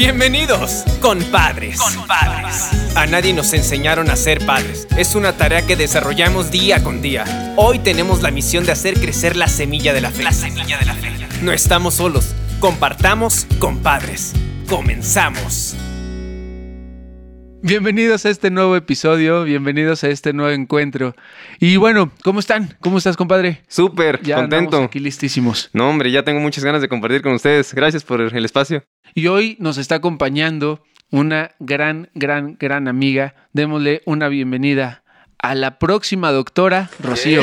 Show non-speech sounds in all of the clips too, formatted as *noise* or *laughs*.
Bienvenidos, compadres. Compadres. A nadie nos enseñaron a ser padres. Es una tarea que desarrollamos día con día. Hoy tenemos la misión de hacer crecer la semilla de la fe. La semilla de la fe. No estamos solos. Compartamos, compadres. Comenzamos. Bienvenidos a este nuevo episodio, bienvenidos a este nuevo encuentro. Y bueno, ¿cómo están? ¿Cómo estás, compadre? Súper, Ya contento. aquí listísimos. No, hombre, ya tengo muchas ganas de compartir con ustedes. Gracias por el espacio. Y hoy nos está acompañando una gran, gran, gran amiga. Démosle una bienvenida a la próxima doctora, Rocío.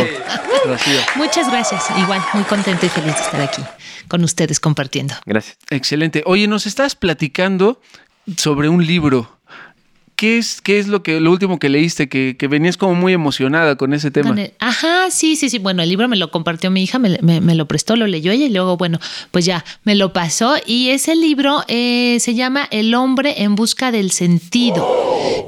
Rocío. Muchas gracias. Igual, muy contenta y feliz de estar aquí con ustedes compartiendo. Gracias. Excelente. Oye, nos estás platicando sobre un libro. ¿Qué es, qué es lo que lo último que leíste? Que, que venías como muy emocionada con ese tema. Ajá, sí, sí, sí. Bueno, el libro me lo compartió mi hija, me, me- lo prestó, lo leyó y luego, bueno, pues ya me lo pasó. Y ese libro eh, se llama El hombre en busca del sentido.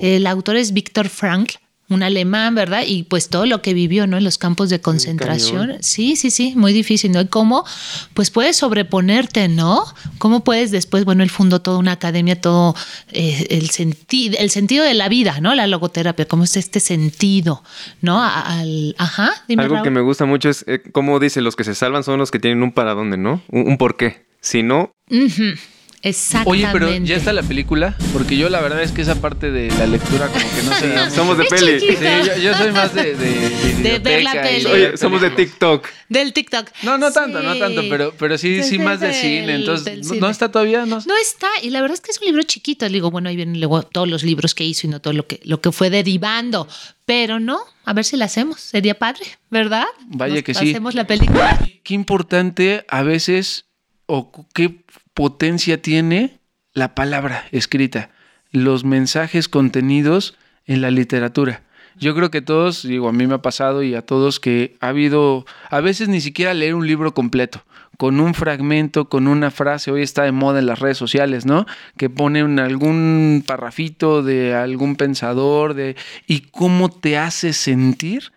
El autor es Víctor Frankl. Un alemán, ¿verdad? Y pues todo lo que vivió, ¿no? En los campos de concentración. Sí, sí, sí, muy difícil, ¿no? Y cómo, pues puedes sobreponerte, ¿no? ¿Cómo puedes después, bueno, él fundó toda una academia, todo eh, el, sentido, el sentido de la vida, ¿no? La logoterapia, cómo es este sentido, ¿no? Al, ajá, dime, Algo Raúl. que me gusta mucho es, eh, como dice, los que se salvan son los que tienen un para dónde, ¿no? Un, un porqué. Si no, Ujú, Exactamente. Oye, pero ¿ya está la película? Porque yo la verdad es que esa parte de la lectura como que no se *laughs* da somos de peli. Sí, yo, yo soy más de... De, ver la y peli. Oye, somos de. TikTok. Del TikTok. No, no tanto, no tanto, pero, pero sí, Sí, más de cine. Entonces, ¿no- cine. ¿no está todavía? No, No está, y la verdad es que es un libro chiquito. Le digo, bueno, ahí vienen luego todos los libros que hizo y no todo lo que, lo que fue derivando. Pero no, a ver si la hacemos. Sería padre, ¿verdad? Vaya Nos que sí. Hacemos la película. Qué importante a veces o qué potencia tiene la palabra escrita, los mensajes contenidos en la literatura. Yo creo que todos, digo, a mí me ha pasado y a todos que ha habido, a veces ni siquiera leer un libro completo, con un fragmento, con una frase, hoy está de moda en las redes sociales, ¿no? Que ponen algún parrafito de algún pensador, de, y cómo te hace sentir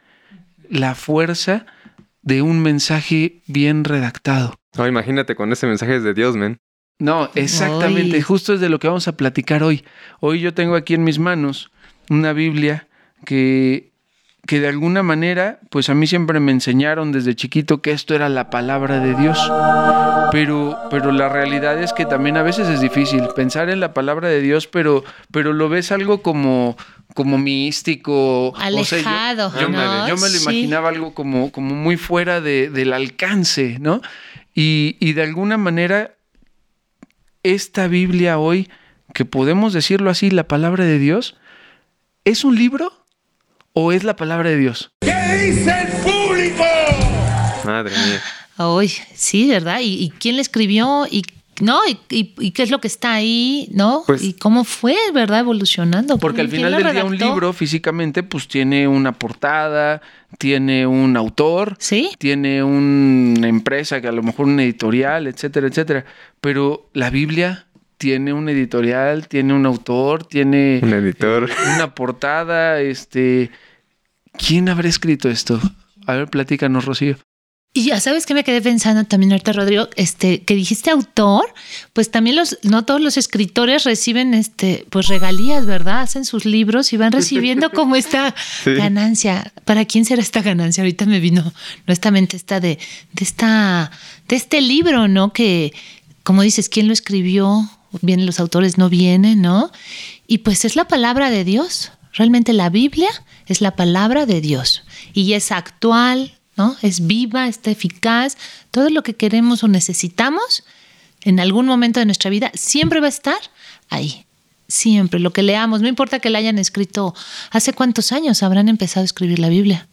la fuerza de un mensaje bien redactado. No, imagínate con ese mensaje de Dios, men. No, exactamente, Ay. justo es de lo que vamos a platicar hoy. Hoy yo tengo aquí en mis manos una Biblia que, que de alguna manera, pues a mí siempre me enseñaron desde chiquito que esto era la palabra de Dios. Pero, pero la realidad es que también a veces es difícil pensar en la palabra de Dios, pero, pero lo ves algo como, como místico. o sea, yo- Alejado, yo, me- ¿no? yo me lo Sí. imaginaba algo como, como muy fuera de- del alcance, ¿no? Y, y de alguna manera, esta Biblia hoy, que podemos decirlo así, la palabra de Dios, ¿es un libro o es la palabra de Dios? Madre mía. Ay, sí, ¿verdad? ¿Y, y quién le escribió? ¿Y no? ¿Y, y- y qué es lo que está ahí? ¿No? Pues- ¿Y cómo fue, verdad? Evolucionando. Porque al ¿Quién final del día un libro físicamente pues tiene una portada, tiene un autor, Sí. tiene una empresa que a lo mejor un editorial, etcétera, etcétera. Pero la Biblia tiene un editorial, tiene un autor, tiene Un editor. una portada, este... ¿Quién habrá escrito esto? A ver, platícanos, Rocío. Y ya sabes que me quedé pensando también ahorita, Rodrigo, este, que dijiste autor, pues también los, no todos los escritores reciben este, pues regalías, ¿verdad? Hacen sus libros y van recibiendo *laughs* como esta Sí. ganancia. ¿Para quién será esta ganancia? Ahorita me vino nuevamente esta de, de esta, de este libro, ¿no? Que, como dices, ¿quién lo escribió? Vienen los autores, no vienen, ¿no? Y pues es la palabra de Dios. Realmente la Biblia es la palabra de Dios y es actual, ¿no? Es viva, está eficaz. Todo lo que queremos o necesitamos en algún momento de nuestra vida siempre va a estar ahí. Siempre, lo que leamos, no importa que la hayan escrito, ¿hace cuántos años habrán empezado a escribir la Biblia?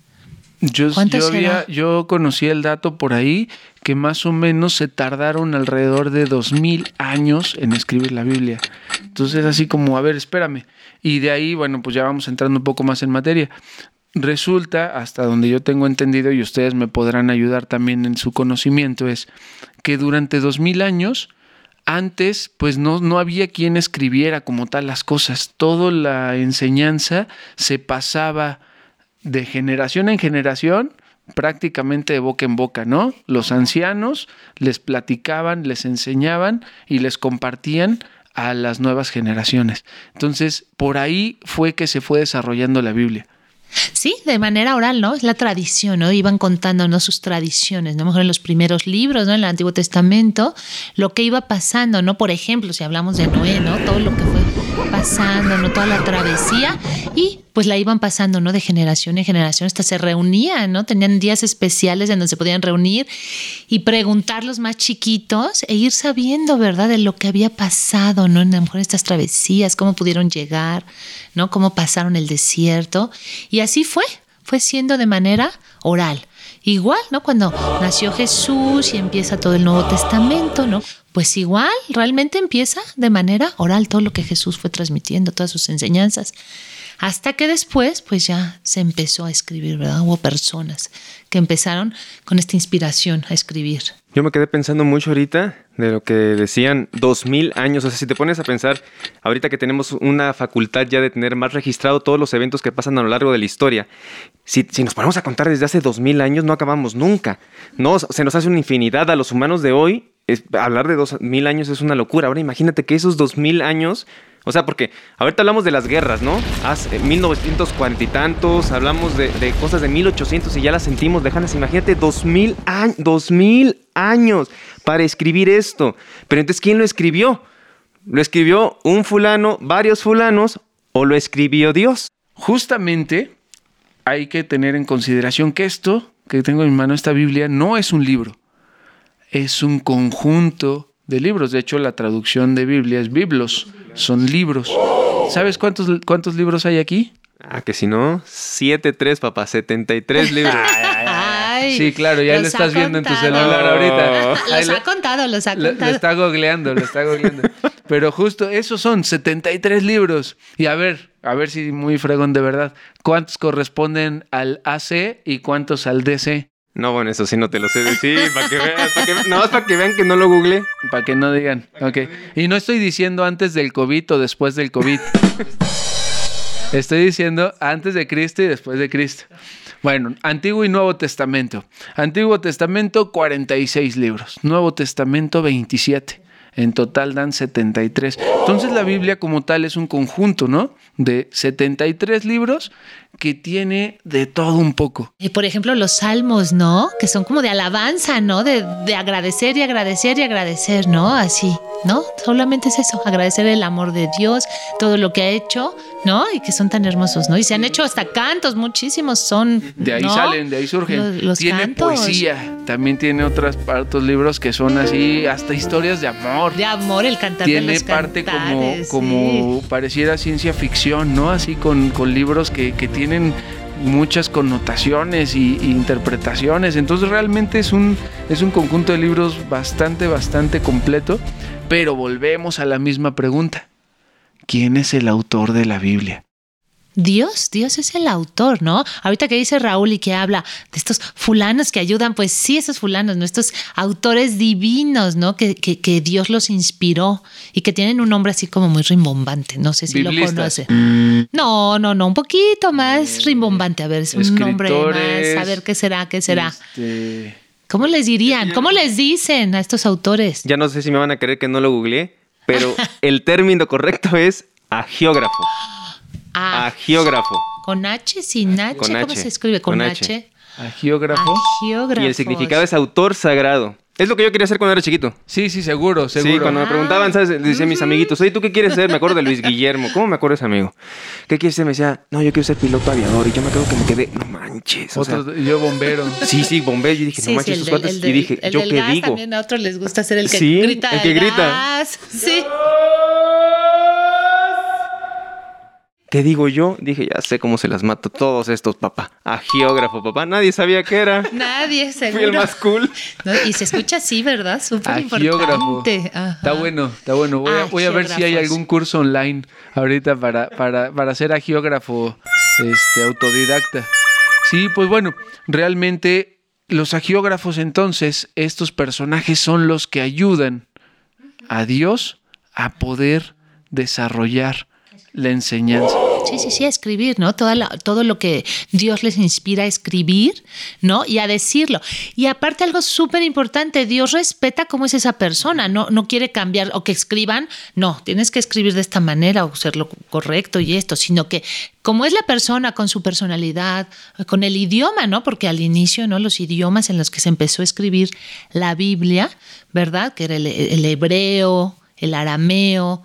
Yo, ¿Cuánto yo, había- yo conocí el dato por ahí que más o menos se tardaron alrededor de dos mil años en escribir la Biblia. Entonces así como, a ver, espérame. Y de ahí, bueno, pues ya vamos entrando un poco más en materia. Resulta, hasta donde yo tengo entendido, y ustedes me podrán ayudar también en su conocimiento, es que durante dos mil años antes, pues no, no había quien escribiera como tal las cosas. Toda la enseñanza se pasaba de generación en generación, prácticamente de boca en boca, ¿no? Los ancianos les platicaban, les enseñaban y les compartían a las nuevas generaciones. Entonces, por ahí fue que se fue desarrollando la Biblia. Sí, de manera oral, ¿no? Es la tradición, ¿no? Iban contándonos sus tradiciones, ¿no? Mejor en los primeros libros, ¿no? En el Antiguo Testamento, lo que iba pasando, ¿no? Por ejemplo, si hablamos de Noé, ¿no? Todo lo que fue pasando, ¿no? Toda la travesía y pues la iban pasando, ¿no? De generación en generación, hasta se reunían, ¿no? Tenían días especiales en donde se podían reunir y preguntar los más chiquitos e ir sabiendo, ¿verdad? De lo que había pasado, ¿no? En a lo mejor estas travesías, cómo pudieron llegar, ¿no? Cómo pasaron el desierto. Y así fue, fue siendo de manera oral. Igual, ¿no? Cuando nació Jesús y empieza todo el Nuevo Testamento, ¿no? Pues igual, realmente empieza de manera oral todo lo que Jesús fue transmitiendo, todas sus enseñanzas. Hasta que después, pues ya se empezó a escribir, ¿verdad? Hubo personas que empezaron con esta inspiración a escribir. Yo me quedé pensando mucho ahorita de lo que decían dos mil años. O sea, si te pones a pensar, ahorita que tenemos una facultad ya de tener más registrado todos los eventos que pasan a lo largo de la historia, si, si nos ponemos a contar desde hace dos mil años, no acabamos nunca. No, se nos hace una infinidad a los humanos de hoy. Es, hablar de dos mil años es una locura. Ahora imagínate que esos dos mil años o sea, porque ahorita hablamos de las guerras, ¿no? Hace 1940 y tantos, hablamos de, cosas de 1800 y ya las sentimos lejanas. Imagínate, 2000, años, 2000 años para escribir esto. Pero entonces, ¿quién lo escribió? ¿Lo escribió un fulano, varios fulanos o lo escribió Dios? Justamente hay que tener en consideración que esto que tengo en mi mano, esta Biblia, no es un libro, es un conjunto de libros. De hecho, la traducción de Biblia es biblos, son libros. ¿Sabes cuántos, cuántos libros hay aquí? Ah, que si no, 7, 3, papá, 73 *laughs* libros. Sí, claro, ya lo los estás ha viendo en tu celular ahorita. Los Ahí ha lo- contado, los ha Lo, lo contado. está googleando, lo está googleando. Pero justo esos son 73 libros. Y a ver, a ver si muy fregón de verdad. ¿Cuántos corresponden al AC y cuántos al DC? No, bueno, eso sí no te lo sé decir, para que vean, para que, nada más para que vean que no lo googleé. Para que no digan. Ok. Y no estoy diciendo antes del COVID o después del COVID. Estoy diciendo antes de Cristo y después de Cristo. Bueno, Antiguo y Nuevo Testamento. Antiguo Testamento, 46 libros. Nuevo Testamento, 27. En total dan 73. Entonces la Biblia como tal es un conjunto, ¿no? De 73 libros que tiene de todo un poco. Y por ejemplo, los salmos, ¿no? Que son como de alabanza, ¿no? De, de agradecer y agradecer y agradecer, ¿no? Así, ¿no? Solamente es eso, agradecer el amor de Dios, todo lo que ha hecho, ¿no? Y que son tan hermosos, ¿no? Y se han hecho hasta cantos, muchísimos son. De ahí ¿no? salen, de ahí surgen. Los, los tiene cantos. poesía, también tiene otras otros libros que son así, hasta historias de amor. De amor, el cantar de tiene los parte como, como pareciera ciencia ficción, ¿no? Así con, con libros que, que tienen muchas connotaciones y, y interpretaciones. Entonces realmente es un, es un conjunto de libros bastante, bastante completo. Pero volvemos a la misma pregunta. ¿Quién es el autor de la Biblia? Dios, Dios es el autor, ¿no? Ahorita que dice Raúl y que habla de estos fulanos que ayudan, pues sí, esos fulanos, ¿no? Estos autores divinos, ¿no? Que, que, que Dios los inspiró y que tienen un nombre así como muy rimbombante. No sé si lo conoce. No, no, no, un poquito más rimbombante. A ver, es un nombre más. A ver, ¿qué será? ¿Qué será? Este, ¿Cómo les dirían? ¿Cómo les dicen a estos autores? Ya no sé si me van a creer que no lo googleé, pero *laughs* el término correcto es agiógrafo. Ah, Agiógrafo. con H, sin H. Con ¿Cómo H, se escribe? Con, con H. H. agiógrafo. Agiógrafos. Y el significado es autor sagrado. Es lo que yo quería hacer cuando era chiquito. Sí, sí, seguro, seguro. Sí, cuando me preguntaban, ¿sabes? Decían mis amiguitos, oye, ¿tú qué quieres ser? Me acuerdo de Luis Guillermo. ¿Cómo me acuerdo de ese amigo? ¿Qué quieres ser? Me decía, no, yo quiero ser piloto aviador. Y yo me acuerdo que me quedé, no manches. O sea, yo bombero. sí, sí, bombero. Yo dije, Sí, no manches, sí, esos el del- cuates. del- y dije, el ¿yo del qué gas digo? También a otros les gusta ser el que Sí, grita. el que grita. gas. *laughs* Sí. ¿Qué digo yo? Dije, ya sé cómo se las mato todos estos, papá. Agiógrafo, papá. Nadie sabía qué era. *laughs* Nadie, Fui el seguro. más cool. No, y se escucha así, ¿verdad? Súper importante. Ajá. Está bueno, está bueno. Voy a, voy a ver si hay algún curso online ahorita para, para, para ser agiógrafo este, autodidacta. Sí, pues bueno, realmente los agiógrafos entonces, estos personajes son los que ayudan a Dios a poder desarrollar la enseñanza. Sí, sí, sí, a escribir, ¿no? Toda la- todo lo que Dios les inspira a escribir, ¿no? Y a decirlo. Y aparte algo súper importante, Dios respeta cómo es esa persona, no, no quiere cambiar o que escriban, no, tienes que escribir de esta manera o ser lo correcto y esto, sino que como es la persona con su personalidad, con el idioma, ¿no? Porque al inicio, ¿no? Los idiomas en los que se empezó a escribir la Biblia, ¿verdad? Que era el hebreo, el arameo,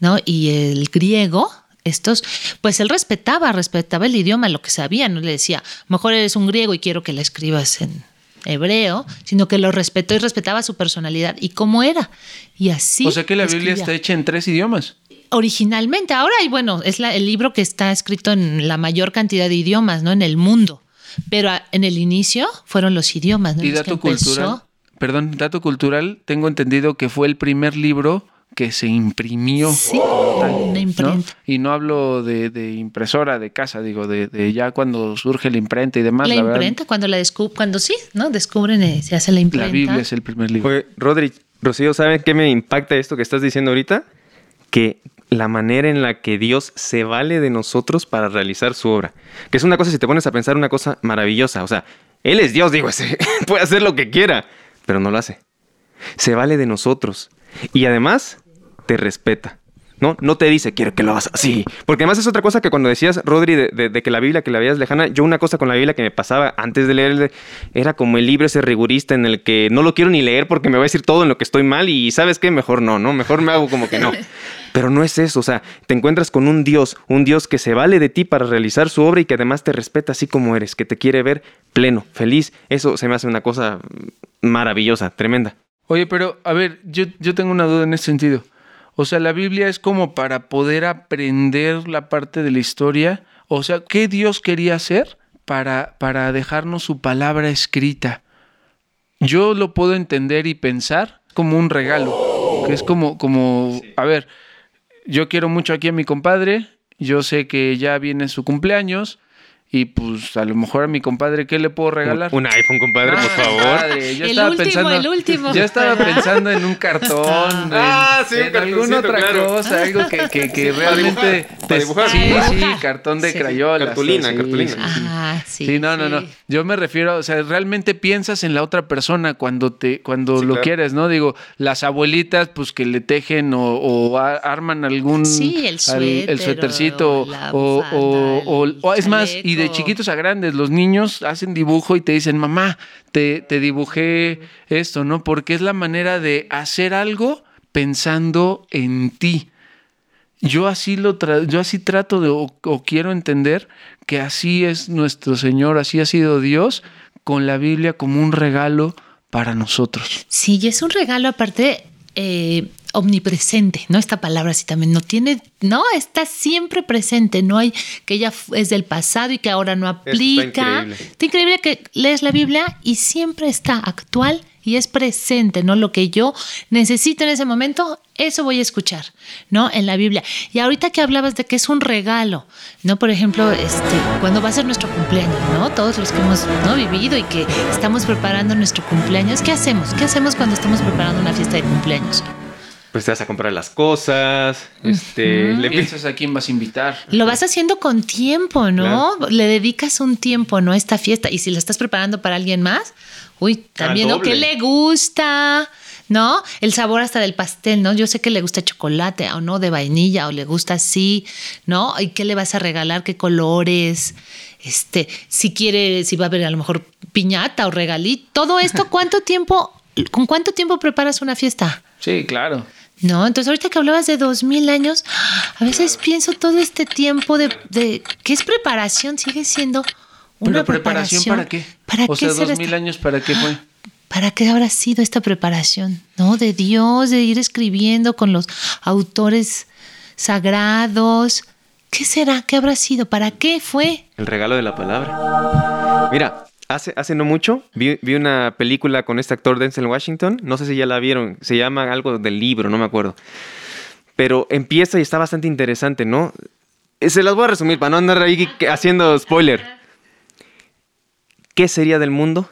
¿no? Y el griego, estos, pues él respetaba, respetaba el idioma, lo que sabía, no le decía, mejor eres un griego y quiero que la escribas en hebreo, sino que lo respetó y respetaba su personalidad y cómo era. Y así. o sea que la Biblia está hecha en tres idiomas. originalmente. Ahora, y bueno, es la- el libro que está escrito en la mayor cantidad de idiomas, ¿no? En el mundo. Pero a- en el inicio fueron los idiomas, ¿no? Y dato cultural, perdón, dato cultural, tengo entendido que fue el primer libro que se imprimió. Sí, tal, una ¿no? imprenta. Y no hablo de, de impresora de casa, digo, de, de ya cuando surge la imprenta y demás. la la verdad, imprenta, cuando la descubren, cuando sí, ¿no? Descubren, eh, se hace la la imprenta. Biblia es el primer libro. Oye, Rodri, Rocío, ¿saben qué me impacta esto que estás diciendo ahorita? Que la manera en la que Dios se vale de nosotros para realizar su obra. Que es una cosa, si te pones a pensar, una cosa maravillosa. O sea, Él es Dios, digo, *laughs* ese, puede hacer lo que quiera, pero no lo hace. Se vale de nosotros. Y además, te respeta. ¿no? No te dice, quiero que lo hagas así. Porque además es otra cosa que cuando decías, Rodri, de, de- de que la Biblia, que la veías lejana, yo una cosa con la Biblia que me pasaba antes de leer era como el libro ese rigurista en el que no lo quiero ni leer porque me va a decir todo en lo que estoy mal y ¿sabes qué? Mejor no, ¿no? Mejor me hago como que no. *laughs* Pero no es eso, o sea, te encuentras con un Dios, un Dios que se vale de ti para realizar su obra y que además te respeta así como eres, que te quiere ver pleno, feliz. Eso se me hace una cosa maravillosa, tremenda. Oye, pero a ver, yo, yo tengo una duda en ese sentido. O sea, la Biblia es como para poder aprender la parte de la historia. O sea, ¿qué Dios quería hacer para, para dejarnos su palabra escrita? Yo lo puedo entender y pensar como un regalo. Que es como, como, a ver, yo quiero mucho aquí a mi compadre. Yo sé que ya viene su cumpleaños. Y pues a lo mejor a mi compadre, ¿qué le puedo regalar? Un, un iPhone, compadre, por Ah, favor. padre, yo El estaba último, pensando, el último. Yo estaba pensando en un cartón, Ah, en, sí, un en alguna otra claro. cosa, algo que, que, que Para realmente dibujar, para dibujar. Sí, Para sí, dibujar. cartón de Sí. crayola. Cartulina, cartulina. Ah, sí. Sí, no, no, no. sí. Yo me refiero, o sea, realmente piensas en la otra persona cuando te, cuando Sí, lo claro. quieres, ¿no? Digo, las abuelitas, pues que le tejen o, o a- arman algún Sí, el al- suéter el suétercito o la o, bufanda, o- o- el o- es más, y de chiquitos a grandes, los niños hacen dibujo y te dicen, mamá, te, te dibujé esto, ¿no? Porque es la manera de hacer algo pensando en ti. Yo así lo tra- yo así trato de o, o quiero entender que así es nuestro Señor, así ha sido Dios con la Biblia como un regalo para nosotros. Sí, y es un regalo aparte eh, omnipresente, ¿no? Esta palabra sí también no tiene, no, está siempre presente, no hay que ya es del pasado y que ahora no está aplica. increíble. Está increíble que lees la Biblia y siempre está actual y es presente, ¿no? Lo que yo necesito en ese momento, eso voy a escuchar, ¿no? En la Biblia. Y ahorita que hablabas de que es un regalo, ¿no? Por ejemplo, este, cuando va a ser nuestro cumpleaños, ¿no? Todos los que hemos ¿no? vivido y que estamos preparando nuestro cumpleaños, ¿qué hacemos? ¿Qué hacemos cuando estamos preparando una fiesta de cumpleaños? Pues te vas a comprar las cosas, este, le Piensas a quién vas a invitar. Lo vas haciendo con tiempo, ¿no? Le dedicas un tiempo, ¿no? A esta fiesta. Y si la estás preparando para alguien más, uy, también, ¿no? doble. ¿Qué le gusta? ¿No? El sabor hasta del pastel, ¿no? Yo sé que le gusta chocolate o no, de vainilla, o le gusta así, ¿no? ¿Y qué le vas a regalar? ¿Qué colores? Este, si quiere, si va a haber a lo mejor piñata o regalito. Todo esto, *laughs* ¿cuánto tiempo, con cuánto tiempo preparas una fiesta? Sí, claro. No, entonces ahorita que hablabas de dos mil años, a veces pienso todo este tiempo de, de ¿qué es preparación? Sigue siendo una Pero preparación, para qué? ¿Para o qué sea, dos mil esta- años para qué fue. ¿Para qué habrá sido esta preparación? ¿No? De Dios, de ir escribiendo con los autores sagrados. ¿Qué será? ¿Qué habrá sido? ¿Para qué fue? el regalo de la palabra. Mira, hace, no mucho vi, vi una película con este actor Denzel Washington, no sé si ya la vieron, se llama algo del libro, no me acuerdo. Pero empieza y está bastante interesante, ¿no? Eh, Se las voy a resumir para no andar ahí haciendo spoiler. ¿Qué sería del mundo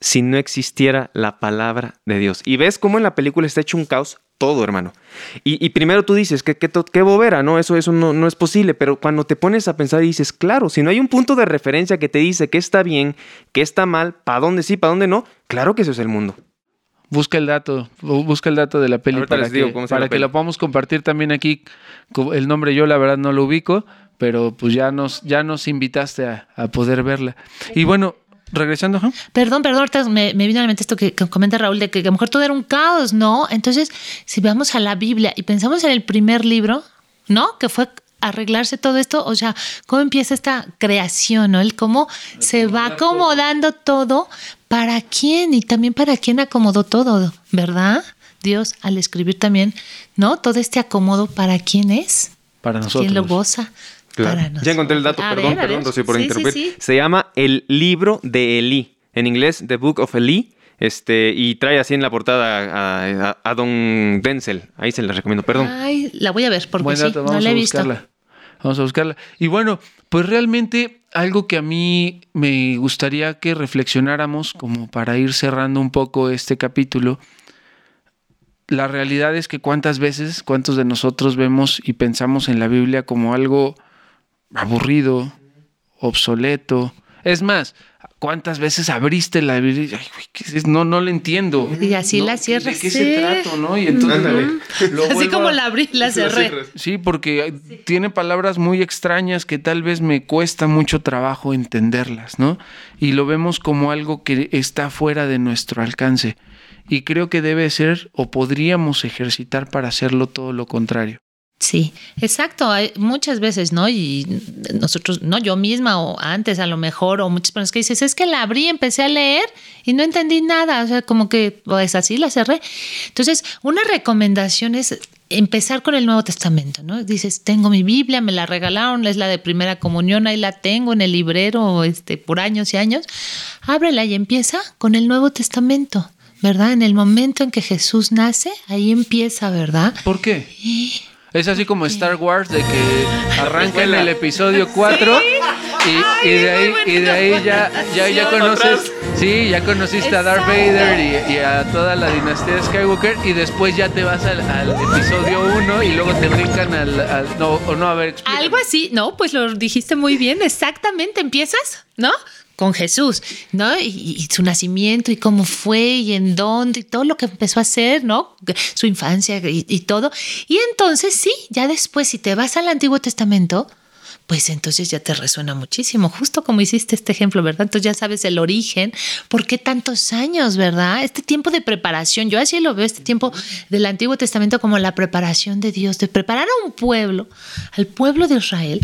si no existiera la palabra de Dios? Y ves cómo en la película está hecho un caos todo, hermano. Y, y primero tú dices, que qué, qué bobera, ¿no? Eso, eso no, no es posible, pero cuando te pones a pensar y dices, claro, si no hay un punto de referencia que te dice que está bien, que está mal, para dónde sí, para dónde no, claro que eso es el mundo. Busca el dato, bu- busca el dato de la peli Ahorita para, les digo que, cómo se llama para la que peli. lo podamos compartir también aquí. El nombre yo la verdad no lo ubico, pero pues ya nos, ya nos invitaste a, a poder verla. Y bueno, regresando, Juan. Perdón, perdón, ahorita me, me vino a la mente esto que, que comenta Raúl, de que a lo mejor todo era un caos, ¿no? Entonces, si vamos a la Biblia y pensamos en el primer libro, ¿no? Que fue arreglarse todo esto, o sea, cómo empieza esta creación, ¿no? El cómo se va acomodando todo, para quién y también para quién acomodó todo, ¿verdad? Dios al escribir también, ¿no? Todo este acomodo, ¿para quién es? Para nosotros. ¿Quién lo goza? Para Ya encontré el dato, A perdón, ver, perdón, por Sí, interrumpir. sí. Se llama El libro de Elí. En inglés, The Book of Elí. Este, y trae así en la portada a, a- a Don Denzel. Ahí se les recomiendo, perdón. Ay, la voy a ver porque Buen sí, dato, no vamos la a he visto. buscarla. Vamos a buscarla. Y bueno, pues realmente algo que a mí me gustaría que reflexionáramos como para ir cerrando un poco este capítulo. La realidad es que cuántas veces, cuántos de nosotros vemos y pensamos en la Biblia como algo aburrido, obsoleto. Es más, ¿cuántas veces abriste la Biblia? No, no le entiendo. Y así ¿no? la cierras, ¿De qué sí. se trata, no? Y entonces Así como la abrí, la cerré. Sí, porque tiene palabras muy extrañas que tal vez me cuesta mucho trabajo entenderlas, ¿no? Y lo vemos como algo que está fuera de nuestro alcance. Y creo que debe ser o podríamos ejercitar para hacerlo todo lo contrario. Sí, exacto. Hay muchas veces, ¿no? Y nosotros, no yo misma o antes a lo mejor, o muchas personas que dices, es que la abrí, empecé a leer y no entendí nada. O sea, como que pues así la cerré. Entonces, una recomendación es empezar con el Nuevo Testamento, ¿no? Dices, tengo mi Biblia, me la regalaron, es la de primera comunión, ahí la tengo en el librero, este, por años y años. Ábrela y empieza con el Nuevo Testamento. ¿Verdad? En el momento en que Jesús nace, ahí empieza, ¿verdad? ¿Por qué? Es así como Star Wars de que arranca en el episodio 4 y, y de ahí, y de ahí ya, ya, ya conoces, sí, ya conociste a Darth Vader y, y a toda la dinastía de Skywalker y después ya te vas al, al episodio 1 y luego te brincan al, al- no, o no, a ver, explícame. Algo así, no, pues lo dijiste muy bien, exactamente, empiezas, ¿no? Con Jesús, ¿no? Y, su nacimiento y cómo fue y en dónde y todo lo que empezó a hacer, ¿no? Su infancia y, y todo. Y entonces sí, ya después si te vas al Antiguo Testamento, pues entonces ya te resuena muchísimo, justo como hiciste este ejemplo, ¿verdad? Entonces ya sabes el origen, por qué tantos años, ¿verdad? Este tiempo de preparación, yo así lo veo, este tiempo del Antiguo Testamento como la preparación de Dios, de preparar a un pueblo, al pueblo de Israel,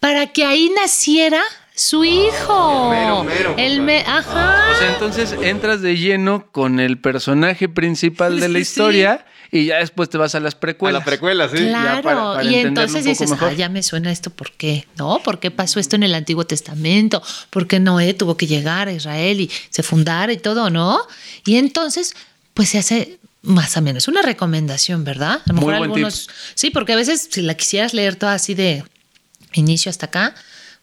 para que ahí naciera su hijo. mero, mero, el me- ajá. O sea, entonces entras de lleno con el personaje principal de la *laughs* Sí, historia y ya después te vas a las A precuelas. la precuela, sí. Claro, ya para- para y entonces dices, mejor. ah, ya me suena esto, ¿por qué? ¿No? ¿Por qué pasó esto en el Antiguo Testamento? ¿Por qué Noé tuvo que llegar a Israel y se fundara y todo, ¿no? Y entonces, pues se hace más o menos una recomendación, ¿verdad? A lo Muy mejor buen algunos. Sí, porque a veces si la quisieras leer toda así de inicio hasta acá,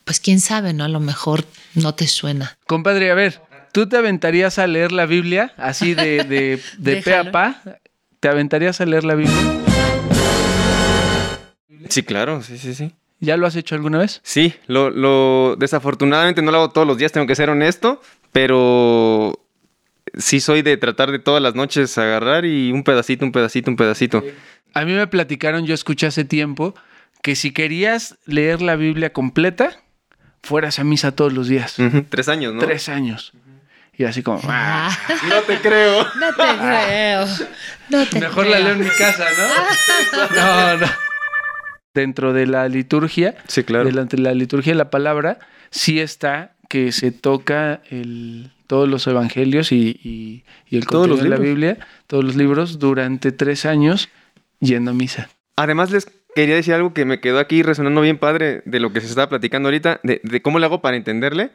pues quién sabe, ¿no? A lo mejor no te suena. Compadre, a ver, ¿tú te aventarías a leer la Biblia así de, de, *laughs* de pe a pa? ¿Te aventarías a leer la Biblia? Sí, claro, sí, sí, sí. ¿Ya lo has hecho alguna vez? Sí, lo, lo desafortunadamente no lo hago todos los días, tengo que ser honesto, pero sí soy de tratar de todas las noches agarrar y un pedacito, un pedacito, un pedacito. A mí me platicaron, yo escuché hace tiempo, que si querías leer la Biblia completa, fueras a misa todos los días. Tres años, ¿no? Tres años. Y así como, ah, Ah, *laughs* No te creo. no te *laughs* creo. No te mejor la creo. leo en mi casa, ¿no? *laughs* No, no. Dentro de la liturgia, Sí, claro. delante de la liturgia de la palabra, sí está que se toca el, todos los evangelios y, y- y el contenido de la. Biblia, todos los libros, durante tres años yendo a misa. Además les quería decir algo que me quedó aquí resonando bien padre de lo que se estaba platicando ahorita, de, de cómo le hago para entenderle.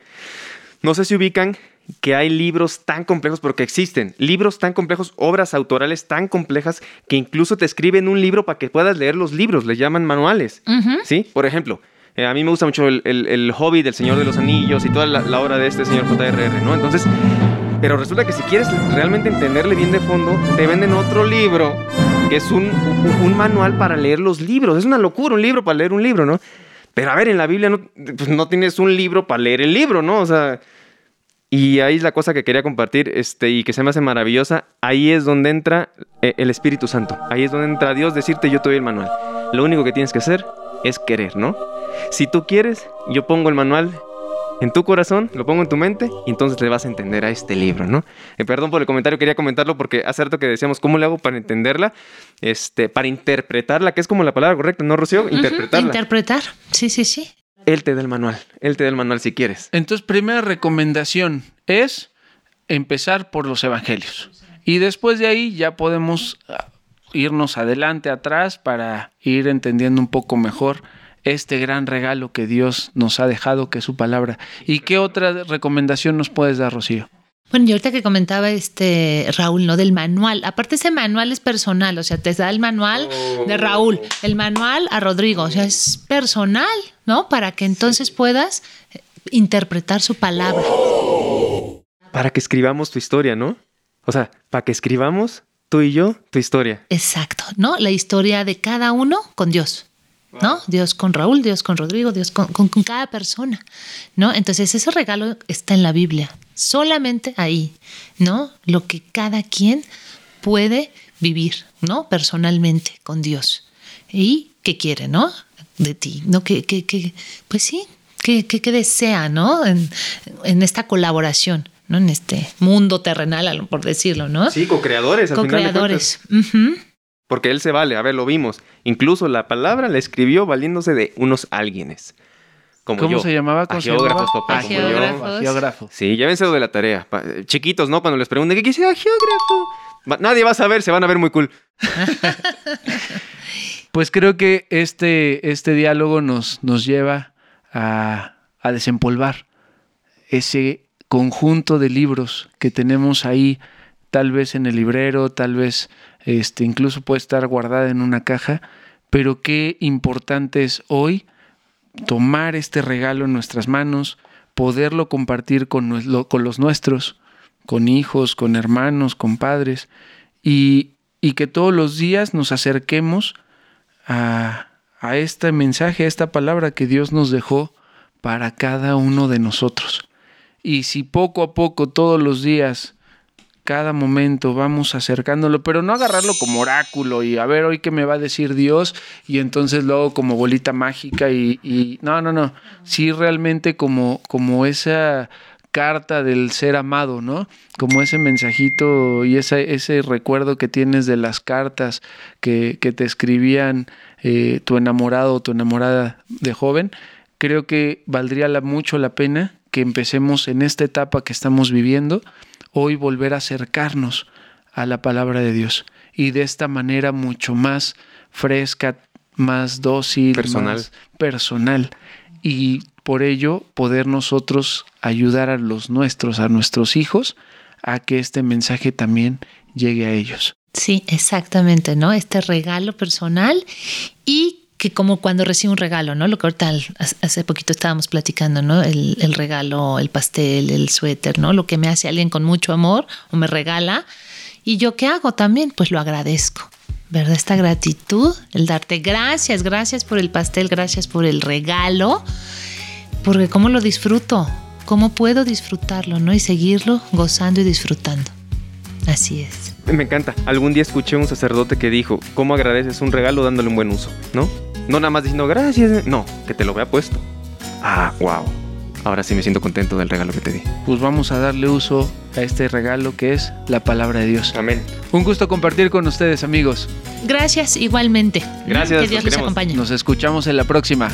No sé si ubican que hay libros tan complejos, porque existen libros tan complejos, obras autorales tan complejas, que incluso te escriben un libro para que puedas leer los libros, le llaman manuales. Ujú. ¿Sí? Por ejemplo, eh, a mí me gusta mucho el, el, el hobby del Señor de los Anillos y toda la, la obra de este señor J.R.R., ¿no? Entonces, pero resulta que si quieres realmente entenderle bien de fondo, te venden otro libro es un, un manual para leer los libros. Es una locura un libro para leer un libro, ¿no? Pero a ver, en la Biblia no, pues no tienes un libro para leer el libro, ¿no? O sea, y ahí es la cosa que quería compartir este, y que se me hace maravillosa. Ahí es donde entra eh, el Espíritu Santo. Ahí es donde entra Dios decirte yo te doy el manual. Lo único que tienes que hacer es querer, ¿no? Si tú quieres, yo pongo el manual en tu corazón, lo pongo en tu mente y entonces le vas a entender a este libro, ¿no? Eh, perdón por el comentario, quería comentarlo porque hace rato que decíamos, ¿cómo le hago para entenderla? Este, para interpretarla, que es como la palabra correcta, ¿no, Rocío? Interpretarla. Interpretar, sí, sí, sí. Él te da el manual, él te da el manual si quieres. Entonces, primera recomendación es empezar por los evangelios. Y después de ahí ya podemos ah, irnos adelante, atrás, para ir entendiendo un poco mejor este gran regalo que Dios nos ha dejado, que es su palabra. ¿Y qué otra recomendación nos puedes dar, Rocío? Bueno, y ahorita que comentaba este Raúl, ¿no? Del manual. Aparte, ese manual es personal, o sea, te da el manual de oh. Raúl, el manual a Rodrigo, o sea, es personal, ¿no? Para que entonces puedas eh, interpretar su palabra. Para que escribamos tu historia, ¿no? O sea, para que escribamos tú y yo tu historia. Exacto, ¿no? La historia de cada uno con Dios. ¿No? Dios con Raúl, Dios con Rodrigo, Dios con, cada persona, ¿no? Entonces ese regalo está en la Biblia, solamente ahí, ¿no? Lo que cada quien puede vivir, ¿no? Personalmente con Dios. ¿Y qué quiere, no? De ti, ¿no? Que, que, que pues sí, que, desea, ¿no? En, esta colaboración. ¿no? En este mundo terrenal, por decirlo, ¿no? Sí, co-creadores. Co-creadores. Porque él se vale, a ver, lo vimos. Incluso la palabra la escribió valiéndose de unos alguienes. Como ¿Cómo se llamaba? ¿Cómo geógrafos, papá. Geógrafos. Sí, llévense de la tarea. Chiquitos, ¿no? Cuando les pregunten, ¿qué quiere geógrafo? Nadie va a saber, se van a ver muy cool. *laughs* pues creo que este, este diálogo nos, nos lleva a, a desempolvar ese conjunto de libros que tenemos ahí, tal vez en el librero, tal vez este, incluso puede estar guardada en una caja, pero qué importante es hoy tomar este regalo en nuestras manos, poderlo compartir con, los nuestros, con hijos, con hermanos, con padres, y, y que todos los días nos acerquemos a, a este mensaje, a esta palabra que Dios nos dejó para cada uno de nosotros. Y si poco a poco, todos los días, cada momento vamos acercándolo, pero no agarrarlo como oráculo y a ver hoy qué me va a decir Dios y entonces luego como bolita mágica y, no, no, no, sí realmente como, como esa carta del ser amado, ¿no? Como ese mensajito y ese, ese recuerdo que tienes de las cartas que, que te escribían eh, tu enamorado o tu enamorada de joven, creo que valdría mucho la pena que empecemos en esta etapa que estamos viviendo hoy volver a acercarnos a la palabra de Dios y de esta manera mucho más fresca, más dócil, personal. más personal y por ello poder nosotros ayudar a los nuestros, a nuestros hijos, a que este mensaje también llegue a ellos. Sí, exactamente, ¿no? Este regalo personal y que como cuando recibe un regalo, ¿no? Lo que ahorita hace poquito estábamos platicando, ¿no? El, el, regalo, el pastel, el suéter, ¿no? Lo que me hace alguien con mucho amor o me regala. ¿Y yo qué hago también? Pues lo agradezco, ¿verdad? Esta gratitud, el darte gracias, gracias por el pastel, gracias por el regalo, porque cómo lo disfruto, cómo puedo disfrutarlo, ¿no? Y seguirlo gozando y disfrutando. Así es. Me encanta. Algún día escuché a un sacerdote que dijo, ¿cómo agradeces un regalo dándole un buen uso? ¿No? No nada más diciendo gracias, no, que te lo vea puesto. Ah, wow. Ahora sí me siento contento del regalo que te di. Pues vamos a darle uso a este regalo que es la palabra de Dios. Amén. Un gusto compartir con ustedes, amigos. Gracias, igualmente. Gracias. Que Dios les acompañe. Nos escuchamos en la próxima.